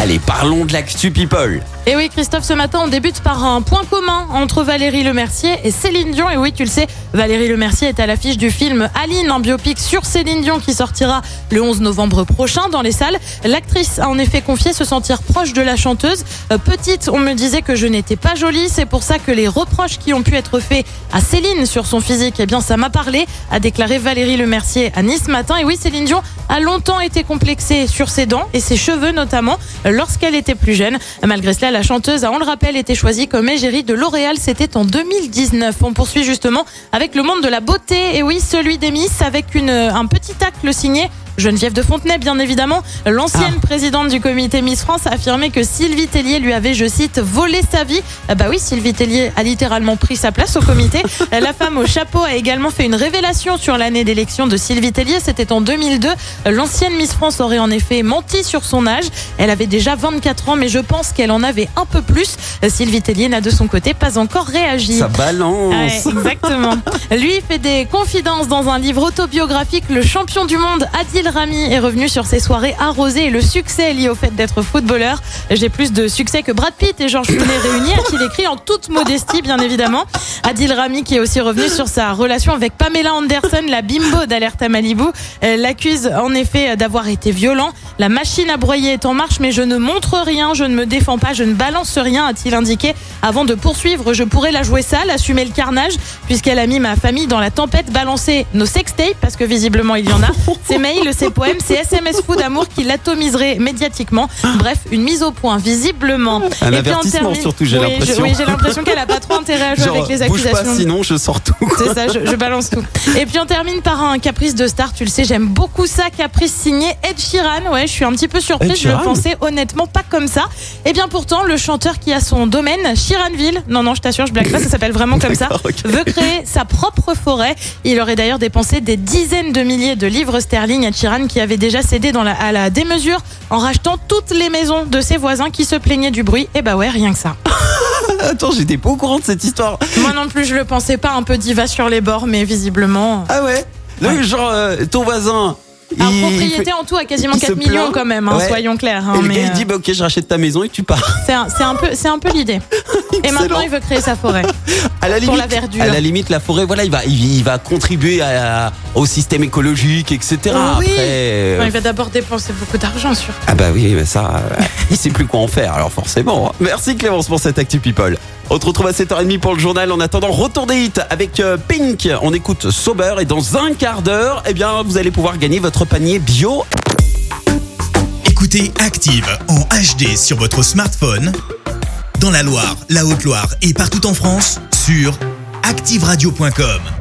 Allez, parlons de l'actu people. Et oui, Christophe, ce matin, on débute par un point commun entre Valérie Lemercier et Céline Dion. Et oui, tu le sais, Valérie Lemercier est à l'affiche du film Aline, un biopic sur Céline Dion qui sortira le 11 novembre prochain dans les salles. L'actrice a en effet confié se sentir proche de la chanteuse. Euh, petite, on me disait que je n'étais pas jolie. C'est pour ça que les reproches qui ont pu être faits à Céline sur son physique, eh bien, ça m'a parlé, a déclaré Valérie Lemercier à Nice ce matin. Et oui, Céline Dion a longtemps été complexée sur ses dents et ses cheveux notamment lorsqu'elle était plus jeune. Malgré cela, la chanteuse a, on le rappelle, été choisie comme égérie de L'Oréal. C'était en 2019. On poursuit justement avec le monde de la beauté. Et oui, celui des Miss avec un petit tacle signé Geneviève de Fontenay, bien évidemment. L'ancienne présidente du comité Miss France a affirmé que Sylvie Tellier lui avait, je cite, volé sa vie. Ah bah oui, Sylvie Tellier a littéralement pris sa place au comité. La femme au chapeau a également fait une révélation sur l'année d'élection de Sylvie Tellier. C'était en 2002. L'ancienne Miss France aurait en effet menti sur son âge. Elle avait déjà 24 ans, mais je pense qu'elle en avait un peu plus. Sylvie Tellier n'a de son côté pas encore réagi. Ça balance. Ouais, exactement. Lui fait des confidences dans un livre autobiographique. Le champion du monde, Adil Rami, est revenu sur ses soirées arrosées et le succès lié au fait d'être footballeur. J'ai plus de succès que Brad Pitt et Georges Clooney réunis, a-t-il écrit en toute modestie, bien évidemment. Adil Rami qui est aussi revenu sur sa relation avec Pamela Anderson, la bimbo d'Alerte à Malibu. L'accuse en effet d'avoir été violent. La machine à broyer est en marche, mais je ne montre rien, je ne me défends pas, je ne balance rien, a-t-il indiqué. Avant de poursuivre, je pourrais la jouer sale, assumer le carnage, puisqu'elle a mis ma famille dans la tempête, balancer nos sextapes, parce que visiblement il y en a, ses mails, ses poèmes, ses SMS fous d'amour qui l'atomiseraient médiatiquement. Bref, une mise au point, visiblement. Un Et avertissement, termine- surtout, j'ai Oui, l'impression. je- Oui, j'ai l'impression qu'elle a pas trop intérêt à jouer Genre, avec les bouge accusations. pas, sinon je sors tout. C'est ça, je, je balance tout. Et puis on termine par un caprice de star, tu le sais, j'aime beaucoup ça, caprice signé Ed Sheeran. Ouais, je suis un petit peu surprise, je le pensais honnêtement pas comme ça. Et bien pourtant, le chanteur qui a son domaine, Sheeranville, non non, je t'assure, je blague pas, ça s'appelle vraiment comme ça, veut créer sa propre forêt. Il aurait d'ailleurs dépensé des dizaines de milliers de livres sterling à Sheeran qui avait déjà cédé dans la, à la démesure en rachetant toutes les maisons de ses voisins qui se plaignaient du bruit. Et bah ouais, rien que ça. Attends, j'étais pas au courant de cette histoire. Moi non plus, je le pensais pas un peu diva sur les bords, mais visiblement. Ah ouais? Genre, euh, ton voisin. Alors, propriété en tout à quasiment il se 4 millions plaint. quand même, hein, Ouais. soyons clairs. hein, Et le mais, gars il euh, dit bah ok je rachète ta maison et tu pars. c'est un, un peu, un peu l'idée. Et maintenant, il veut créer sa forêt. À la Pour limite, la verdure. à la limite la forêt voilà il va il, il va contribuer à- au système écologique etc. Oui. Après euh, Non, il va d'abord dépenser beaucoup d'argent sur. ah bah oui mais ça euh, il sait plus quoi en faire alors forcément. Merci Clémence pour cette actu people. On te retrouve à 7h30 pour le journal. En attendant, retour des hits avec euh, Pink. On écoute Sober et dans un quart d'heure, eh bien, vous allez pouvoir gagner votre panier bio Écoutez Active en HD sur votre smartphone, dans la Loire, la Haute-Loire et partout en France, sur activeradio.com.